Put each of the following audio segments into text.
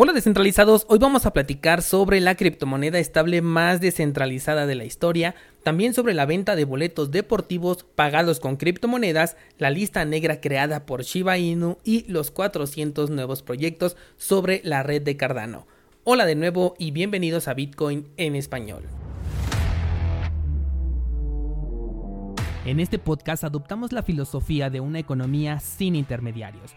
Hola descentralizados, hoy vamos a platicar sobre la criptomoneda estable más descentralizada de la historia, también sobre la venta de boletos deportivos pagados con criptomonedas, la lista negra creada por Shiba Inu y los 400 nuevos proyectos sobre la red de Cardano. Hola de nuevo y bienvenidos a Bitcoin en español. En este podcast adoptamos la filosofía de una economía sin intermediarios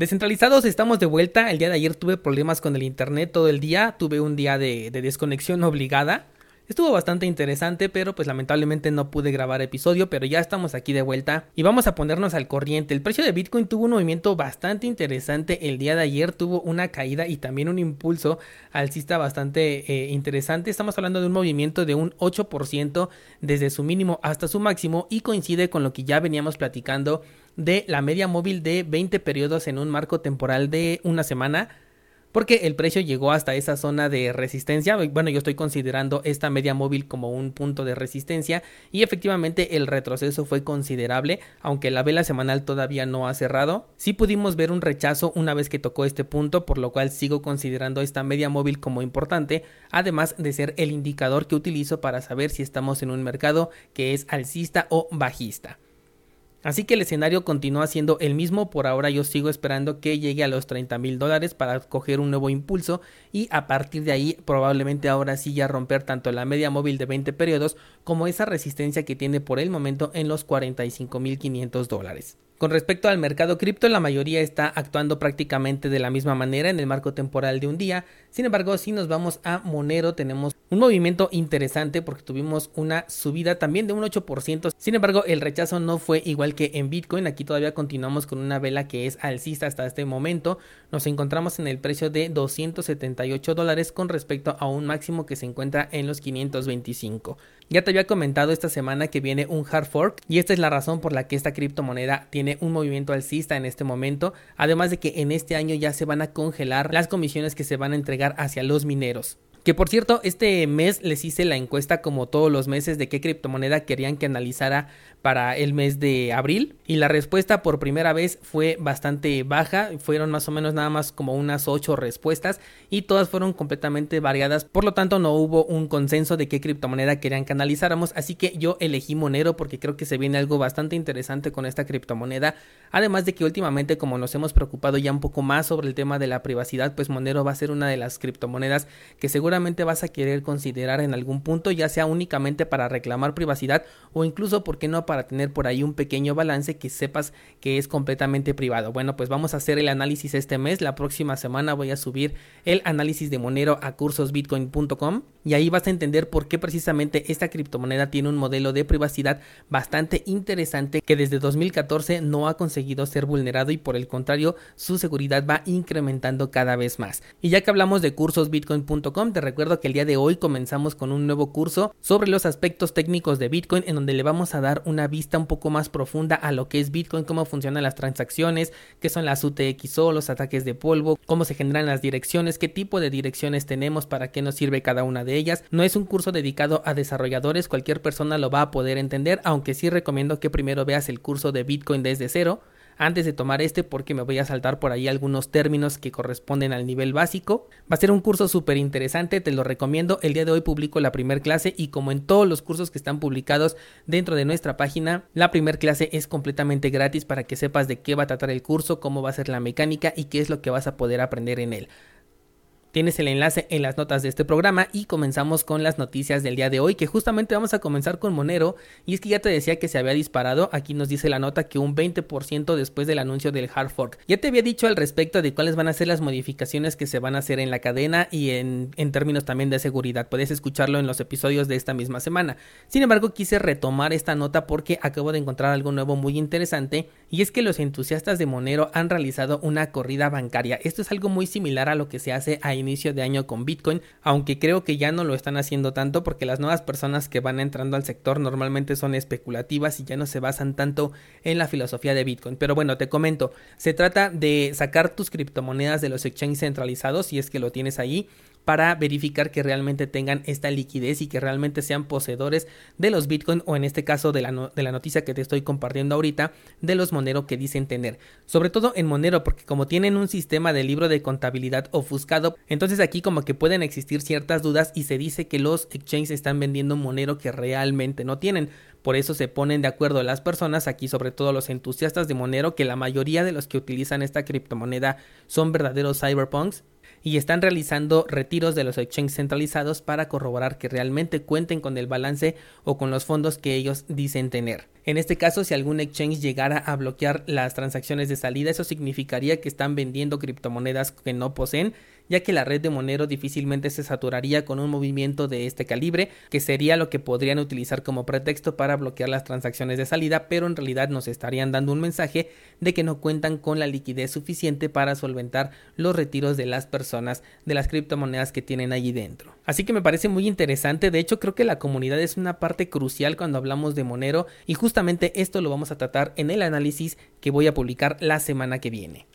Descentralizados, estamos de vuelta. El día de ayer tuve problemas con el internet todo el día. Tuve un día de, desconexión obligada. Estuvo bastante interesante, pero pues lamentablemente no pude grabar episodio, pero ya estamos aquí de vuelta y vamos a ponernos al corriente. El precio de Bitcoin tuvo un movimiento bastante interesante el día de ayer, tuvo una caída y también un impulso alcista bastante eh, interesante. Estamos hablando de un movimiento de un 8% desde su mínimo hasta su máximo y coincide con lo que ya veníamos platicando de la media móvil de 20 periodos en un marco temporal de una semana porque el precio llegó hasta esa zona de resistencia. Bueno, yo estoy considerando esta media móvil como un punto de resistencia y efectivamente el retroceso fue considerable, aunque la vela semanal todavía no ha cerrado. Sí pudimos ver un rechazo una vez que tocó este punto, por lo cual sigo considerando esta media móvil como importante, además de ser el indicador que utilizo para saber si estamos en un mercado que es alcista o bajista. Así que el escenario continúa siendo el mismo, por ahora yo sigo esperando que llegue a los 30 mil dólares para coger un nuevo impulso y a partir de ahí probablemente ahora sí ya romper tanto la media móvil de 20 periodos como esa resistencia que tiene por el momento en los 45 mil 500 dólares. Con respecto al mercado cripto, la mayoría está actuando prácticamente de la misma manera en el marco temporal de un día. Sin embargo, si nos vamos a Monero, tenemos un movimiento interesante porque tuvimos una subida también de un 8%. Sin embargo, el rechazo no fue igual que en Bitcoin. Aquí todavía continuamos con una vela que es alcista hasta este momento. Nos encontramos en el precio de 278 dólares con respecto a un máximo que se encuentra en los 525. Ya te había comentado esta semana que viene un hard fork y esta es la razón por la que esta criptomoneda tiene un movimiento alcista en este momento, además de que en este año ya se van a congelar las comisiones que se van a entregar hacia los mineros. Que por cierto, este mes les hice la encuesta como todos los meses de qué criptomoneda querían que analizara para el mes de abril y la respuesta por primera vez fue bastante baja, fueron más o menos nada más como unas 8 respuestas y todas fueron completamente variadas, por lo tanto no hubo un consenso de qué criptomoneda querían que analizáramos, así que yo elegí Monero porque creo que se viene algo bastante interesante con esta criptomoneda, además de que últimamente como nos hemos preocupado ya un poco más sobre el tema de la privacidad, pues Monero va a ser una de las criptomonedas que seguro seguramente vas a querer considerar en algún punto, ya sea únicamente para reclamar privacidad o incluso, ¿por qué no?, para tener por ahí un pequeño balance que sepas que es completamente privado. Bueno, pues vamos a hacer el análisis este mes. La próxima semana voy a subir el análisis de Monero a cursosbitcoin.com y ahí vas a entender por qué precisamente esta criptomoneda tiene un modelo de privacidad bastante interesante que desde 2014 no ha conseguido ser vulnerado y por el contrario su seguridad va incrementando cada vez más. Y ya que hablamos de cursosbitcoin.com, recuerdo que el día de hoy comenzamos con un nuevo curso sobre los aspectos técnicos de Bitcoin en donde le vamos a dar una vista un poco más profunda a lo que es Bitcoin, cómo funcionan las transacciones, qué son las UTXO, los ataques de polvo, cómo se generan las direcciones, qué tipo de direcciones tenemos, para qué nos sirve cada una de ellas. No es un curso dedicado a desarrolladores, cualquier persona lo va a poder entender, aunque sí recomiendo que primero veas el curso de Bitcoin desde cero antes de tomar este porque me voy a saltar por ahí algunos términos que corresponden al nivel básico. Va a ser un curso súper interesante, te lo recomiendo. El día de hoy publico la primera clase y como en todos los cursos que están publicados dentro de nuestra página, la primera clase es completamente gratis para que sepas de qué va a tratar el curso, cómo va a ser la mecánica y qué es lo que vas a poder aprender en él. Tienes el enlace en las notas de este programa y comenzamos con las noticias del día de hoy, que justamente vamos a comenzar con Monero. Y es que ya te decía que se había disparado, aquí nos dice la nota que un 20% después del anuncio del hard fork. Ya te había dicho al respecto de cuáles van a ser las modificaciones que se van a hacer en la cadena y en, en términos también de seguridad. Puedes escucharlo en los episodios de esta misma semana. Sin embargo, quise retomar esta nota porque acabo de encontrar algo nuevo muy interesante y es que los entusiastas de Monero han realizado una corrida bancaria. Esto es algo muy similar a lo que se hace a inicio de año con Bitcoin, aunque creo que ya no lo están haciendo tanto porque las nuevas personas que van entrando al sector normalmente son especulativas y ya no se basan tanto en la filosofía de Bitcoin. Pero bueno, te comento, se trata de sacar tus criptomonedas de los exchanges centralizados si es que lo tienes ahí para verificar que realmente tengan esta liquidez y que realmente sean poseedores de los Bitcoin o en este caso de la, de la noticia que te estoy compartiendo ahorita de los Monero que dicen tener. Sobre todo en Monero porque como tienen un sistema de libro de contabilidad ofuscado, entonces aquí como que pueden existir ciertas dudas y se dice que los exchanges están vendiendo Monero que realmente no tienen. Por eso se ponen de acuerdo las personas, aquí sobre todo los entusiastas de Monero, que la mayoría de los que utilizan esta criptomoneda son verdaderos cyberpunks y están realizando retiros de los exchanges centralizados para corroborar que realmente cuenten con el balance o con los fondos que ellos dicen tener. En este caso, si algún exchange llegara a bloquear las transacciones de salida, eso significaría que están vendiendo criptomonedas que no poseen ya que la red de Monero difícilmente se saturaría con un movimiento de este calibre, que sería lo que podrían utilizar como pretexto para bloquear las transacciones de salida, pero en realidad nos estarían dando un mensaje de que no cuentan con la liquidez suficiente para solventar los retiros de las personas de las criptomonedas que tienen allí dentro. Así que me parece muy interesante, de hecho creo que la comunidad es una parte crucial cuando hablamos de Monero y justamente esto lo vamos a tratar en el análisis que voy a publicar la semana que viene.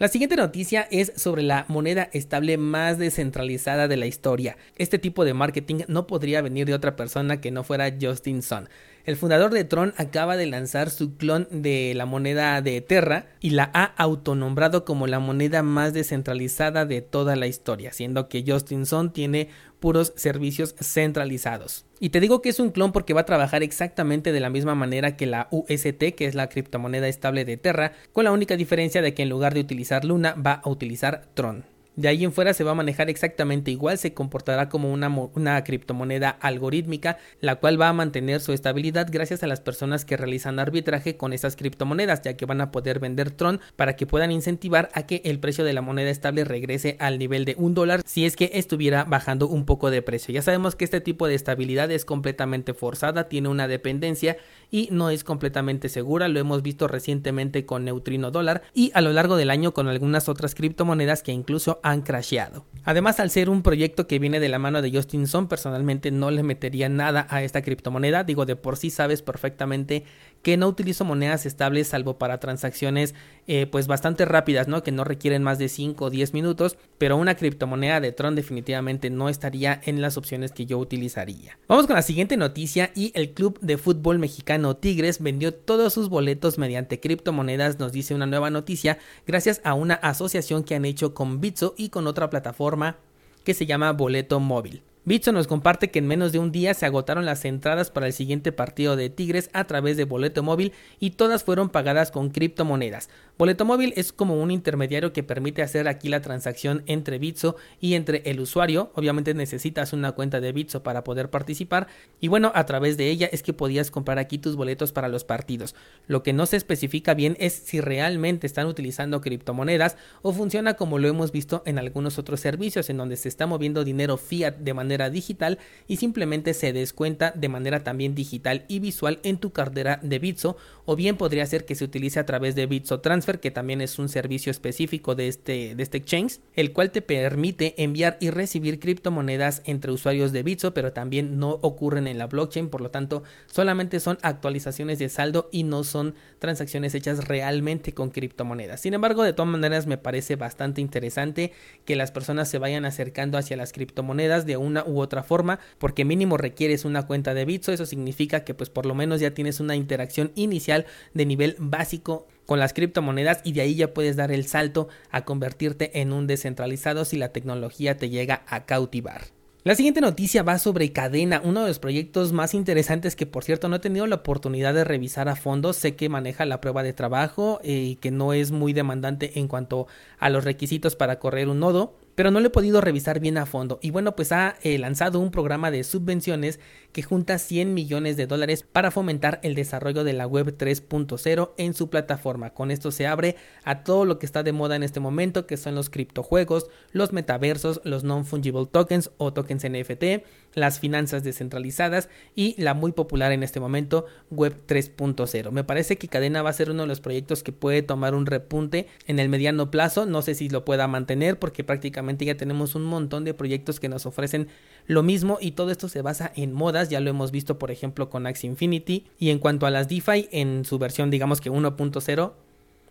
La siguiente noticia es sobre la moneda estable más descentralizada de la historia. Este tipo de marketing no podría venir de otra persona que no fuera Justin Sun. El fundador de Tron acaba de lanzar su clon de la moneda de Terra y la ha autonombrado como la moneda más descentralizada de toda la historia, siendo que Justin Sun tiene puros servicios centralizados. Y te digo que es un clon porque va a trabajar exactamente de la misma manera que la UST, que es la criptomoneda estable de Terra, con la única diferencia de que en lugar de utilizar Luna va a utilizar Tron. De ahí en fuera se va a manejar exactamente igual, se comportará como una, una, criptomoneda algorítmica, la cual va a mantener su estabilidad gracias a las personas que realizan arbitraje con esas criptomonedas, ya que van a poder vender Tron para que puedan incentivar a que el precio de la moneda estable regrese al nivel de un dólar si es que estuviera bajando un poco de precio. Ya sabemos que este tipo de estabilidad es completamente forzada, tiene una dependencia y no es completamente segura, lo hemos visto recientemente con Neutrino Dólar y a lo largo del año con algunas otras criptomonedas que incluso crasheado. Además, al ser un proyecto que viene de la mano de Justin Son, personalmente no le metería nada a esta criptomoneda, digo de por sí sabes perfectamente que no utilizo monedas estables salvo para transacciones eh, pues bastante rápidas, ¿no? Que no requieren más de 5 o 10 minutos, pero una criptomoneda de Tron definitivamente no estaría en las opciones que yo utilizaría. Vamos con la siguiente noticia y el club de fútbol mexicano Tigres vendió todos sus boletos mediante criptomonedas, nos dice una nueva noticia, gracias a una asociación que han hecho con Bitso y con otra plataforma que se llama Boleto Móvil. Bitso nos comparte que en menos de un día se agotaron las entradas para el siguiente partido de Tigres a través de boleto móvil y todas fueron pagadas con criptomonedas. Boleto móvil es como un intermediario que permite hacer aquí la transacción entre Bitso y entre el usuario. Obviamente necesitas una cuenta de Bitso para poder participar y bueno, a través de ella es que podías comprar aquí tus boletos para los partidos. Lo que no se especifica bien es si realmente están utilizando criptomonedas o funciona como lo hemos visto en algunos otros servicios en donde se está moviendo dinero fiat de manera digital y simplemente se descuenta de manera también digital y visual en tu cartera de Bitso o bien podría ser que se utilice a través de Bitso Transfer que también es un servicio específico de este, de este exchange el cual te permite enviar y recibir criptomonedas entre usuarios de Bitso pero también no ocurren en la blockchain. Por lo tanto solamente son actualizaciones de saldo y no son transacciones hechas realmente con criptomonedas. Sin embargo de todas maneras me parece bastante interesante que las personas se vayan acercando hacia las criptomonedas de una u otra forma, porque mínimo requieres una cuenta de Bitso, eso significa que pues por lo menos ya tienes una interacción inicial de nivel básico con las criptomonedas y de ahí ya puedes dar el salto a convertirte en un descentralizado si la tecnología te llega a cautivar. La siguiente noticia va sobre Cadena, uno de los proyectos más interesantes que por cierto no he tenido la oportunidad de revisar a fondo. Sé que maneja la prueba de trabajo y que no es muy demandante en cuanto a los requisitos para correr un nodo pero no lo he podido revisar bien a fondo. Y bueno, pues ha eh, lanzado un programa de subvenciones que junta 100 millones de dólares para fomentar el desarrollo de la web 3.0 en su plataforma. Con esto se abre a todo lo que está de moda en este momento, que son los criptojuegos, los metaversos, los non-fungible tokens o tokens NFT, las finanzas descentralizadas y la muy popular en este momento web 3.0. Me parece que Cadena va a ser uno de los proyectos que puede tomar un repunte en el mediano plazo. No sé si lo pueda mantener porque prácticamente ya tenemos un montón de proyectos que nos ofrecen lo mismo y todo esto se basa en modas, ya lo hemos visto por ejemplo con Axie Infinity. Y en cuanto a las DeFi en su versión digamos que 1.0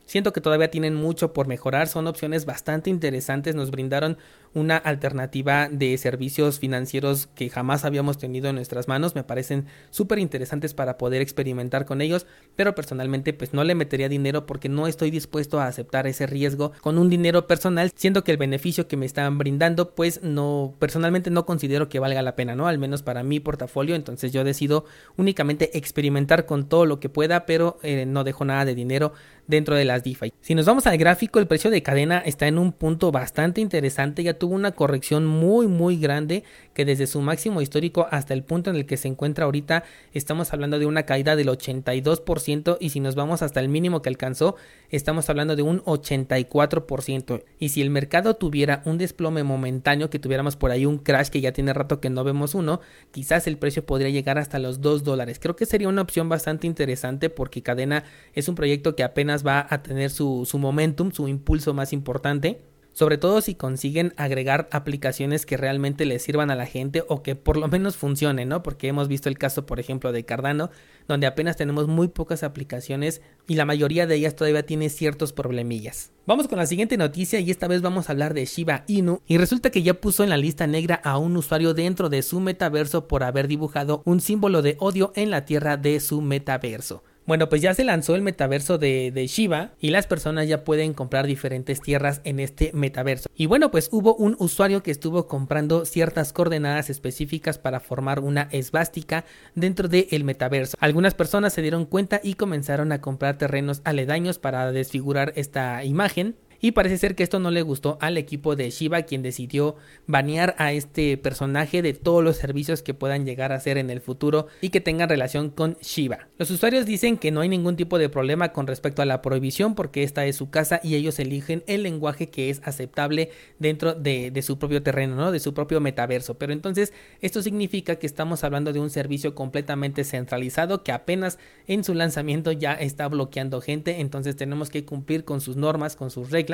Siento que todavía tienen mucho por mejorar, son opciones bastante interesantes, nos brindaron una alternativa de servicios financieros que jamás habíamos tenido en nuestras manos, me parecen súper interesantes para poder experimentar con ellos, pero personalmente pues no le metería dinero porque no estoy dispuesto a aceptar ese riesgo con un dinero personal, siendo que el beneficio que me están brindando pues no, personalmente no considero que valga la pena, ¿no? Al menos para mi portafolio, entonces yo decido únicamente experimentar con todo lo que pueda, pero eh, no dejo nada de dinero dentro de las DeFi. Si nos vamos al gráfico, el precio de cadena está en un punto bastante interesante, ya tuvo una corrección muy muy grande que desde su máximo histórico hasta el punto en el que se encuentra ahorita estamos hablando de una caída del 82% y si nos vamos hasta el mínimo que alcanzó estamos hablando de un 84% y si el mercado tuviera un desplome momentáneo que tuviéramos por ahí un crash que ya tiene rato que no vemos uno quizás el precio podría llegar hasta los 2 dólares. Creo que sería una opción bastante interesante porque cadena es un proyecto que apenas va a tener su, su momentum, su impulso más importante sobre todo si consiguen agregar aplicaciones que realmente les sirvan a la gente o que por lo menos funcionen, ¿no? Porque hemos visto el caso, por ejemplo, de Cardano, donde apenas tenemos muy pocas aplicaciones y la mayoría de ellas todavía tiene ciertos problemillas. Vamos con la siguiente noticia y esta vez vamos a hablar de Shiba Inu y resulta que ya puso en la lista negra a un usuario dentro de su metaverso por haber dibujado un símbolo de odio en la tierra de su metaverso. Bueno, pues ya se lanzó el metaverso de, de, Shiba y las personas ya pueden comprar diferentes tierras en este metaverso. Y bueno, pues hubo un usuario que estuvo comprando ciertas coordenadas específicas para formar una esvástica dentro del metaverso. Algunas personas se dieron cuenta y comenzaron a comprar terrenos aledaños para desfigurar esta imagen. Y parece ser que esto no le gustó al equipo de Shiba, quien decidió banear a este personaje de todos los servicios que puedan llegar a hacer en el futuro y que tengan relación con Shiba. Los usuarios dicen que no hay ningún tipo de problema con respecto a la prohibición porque esta es su casa y ellos eligen el lenguaje que es aceptable dentro de, de su propio terreno, ¿no? de su propio metaverso. Pero entonces esto significa que estamos hablando de un servicio completamente centralizado que apenas en su lanzamiento ya está bloqueando gente. Entonces tenemos que cumplir con sus normas, con sus reglas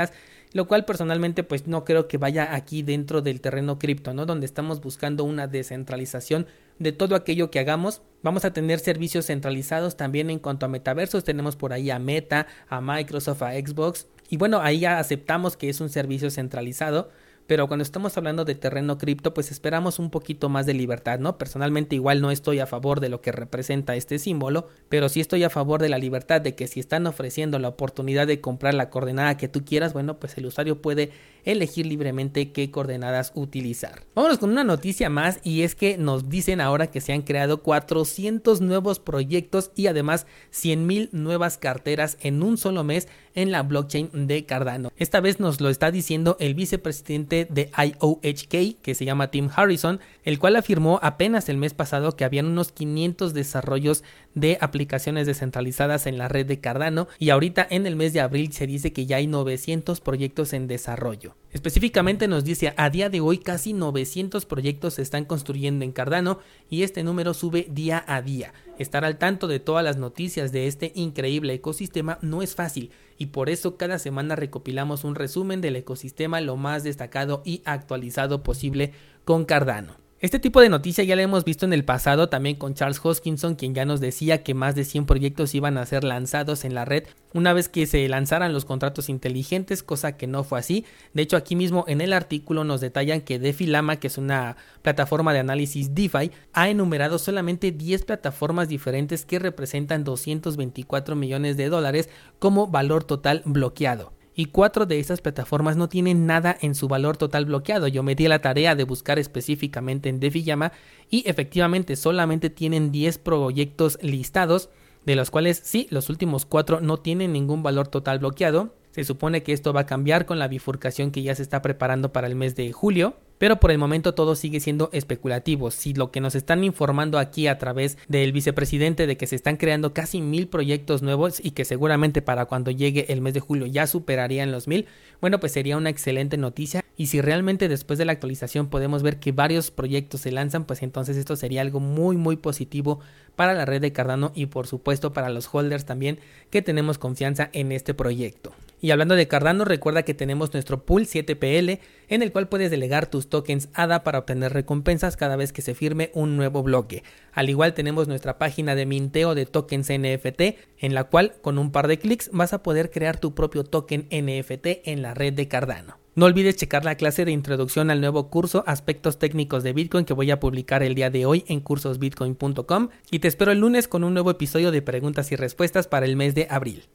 lo cual personalmente pues no creo que vaya aquí dentro del terreno cripto, ¿no? Donde estamos buscando una descentralización de todo aquello que hagamos. Vamos a tener servicios centralizados también en cuanto a metaversos, tenemos por ahí a Meta, a Microsoft, a Xbox y bueno, ahí ya aceptamos que es un servicio centralizado pero cuando estamos hablando de terreno cripto, pues esperamos un poquito más de libertad, ¿no? Personalmente igual no estoy a favor de lo que representa este símbolo, pero sí estoy a favor de la libertad de que si están ofreciendo la oportunidad de comprar la coordenada que tú quieras, bueno, pues el usuario puede elegir libremente qué coordenadas utilizar. Vámonos con una noticia más y es que nos dicen ahora que se han creado 400 nuevos proyectos y además 100.000 nuevas carteras en un solo mes en la blockchain de Cardano. Esta vez nos lo está diciendo el vicepresidente de IOHK, que se llama Tim Harrison, el cual afirmó apenas el mes pasado que habían unos 500 desarrollos de aplicaciones descentralizadas en la red de Cardano y ahorita en el mes de abril se dice que ya hay 900 proyectos en desarrollo. Específicamente nos dice a día de hoy casi 900 proyectos se están construyendo en Cardano y este número sube día a día. Estar al tanto de todas las noticias de este increíble ecosistema no es fácil y por eso cada semana recopilamos un resumen del ecosistema lo más destacado y actualizado posible con Cardano. Este tipo de noticia ya la hemos visto en el pasado también con Charles Hoskinson, quien ya nos decía que más de 100 proyectos iban a ser lanzados en la red una vez que se lanzaran los contratos inteligentes, cosa que no fue así. De hecho, aquí mismo en el artículo nos detallan que DeFi que es una plataforma de análisis DeFi, ha enumerado solamente 10 plataformas diferentes que representan 224 millones de dólares como valor total bloqueado y cuatro de estas plataformas no tienen nada en su valor total bloqueado. Yo me di la tarea de buscar específicamente en DeFi y efectivamente solamente tienen 10 proyectos listados, de los cuales sí, los últimos cuatro no tienen ningún valor total bloqueado Se supone que esto va a cambiar con la bifurcación que ya se está preparando para el mes de julio. Pero por el momento todo sigue siendo especulativo. Si lo que nos están informando aquí a través del vicepresidente de que se están creando casi mil proyectos nuevos y que seguramente para cuando llegue el mes de julio ya superarían los mil, bueno pues sería una excelente noticia. Y si realmente después de la actualización podemos ver que varios proyectos se lanzan, pues entonces esto sería algo muy muy positivo para la red de Cardano y por supuesto para los holders también que tenemos confianza en este proyecto. Y hablando de Cardano, recuerda que tenemos nuestro pool 7PL en el cual puedes delegar tus tokens ADA para obtener recompensas cada vez que se firme un nuevo bloque. Al igual tenemos nuestra página de minteo de tokens NFT en la cual con un par de clics vas a poder crear tu propio token NFT en la red de Cardano. No olvides checar la clase de introducción al nuevo curso Aspectos técnicos de Bitcoin que voy a publicar el día de hoy en cursosbitcoin.com y te espero el lunes con un nuevo episodio de preguntas y respuestas para el mes de abril.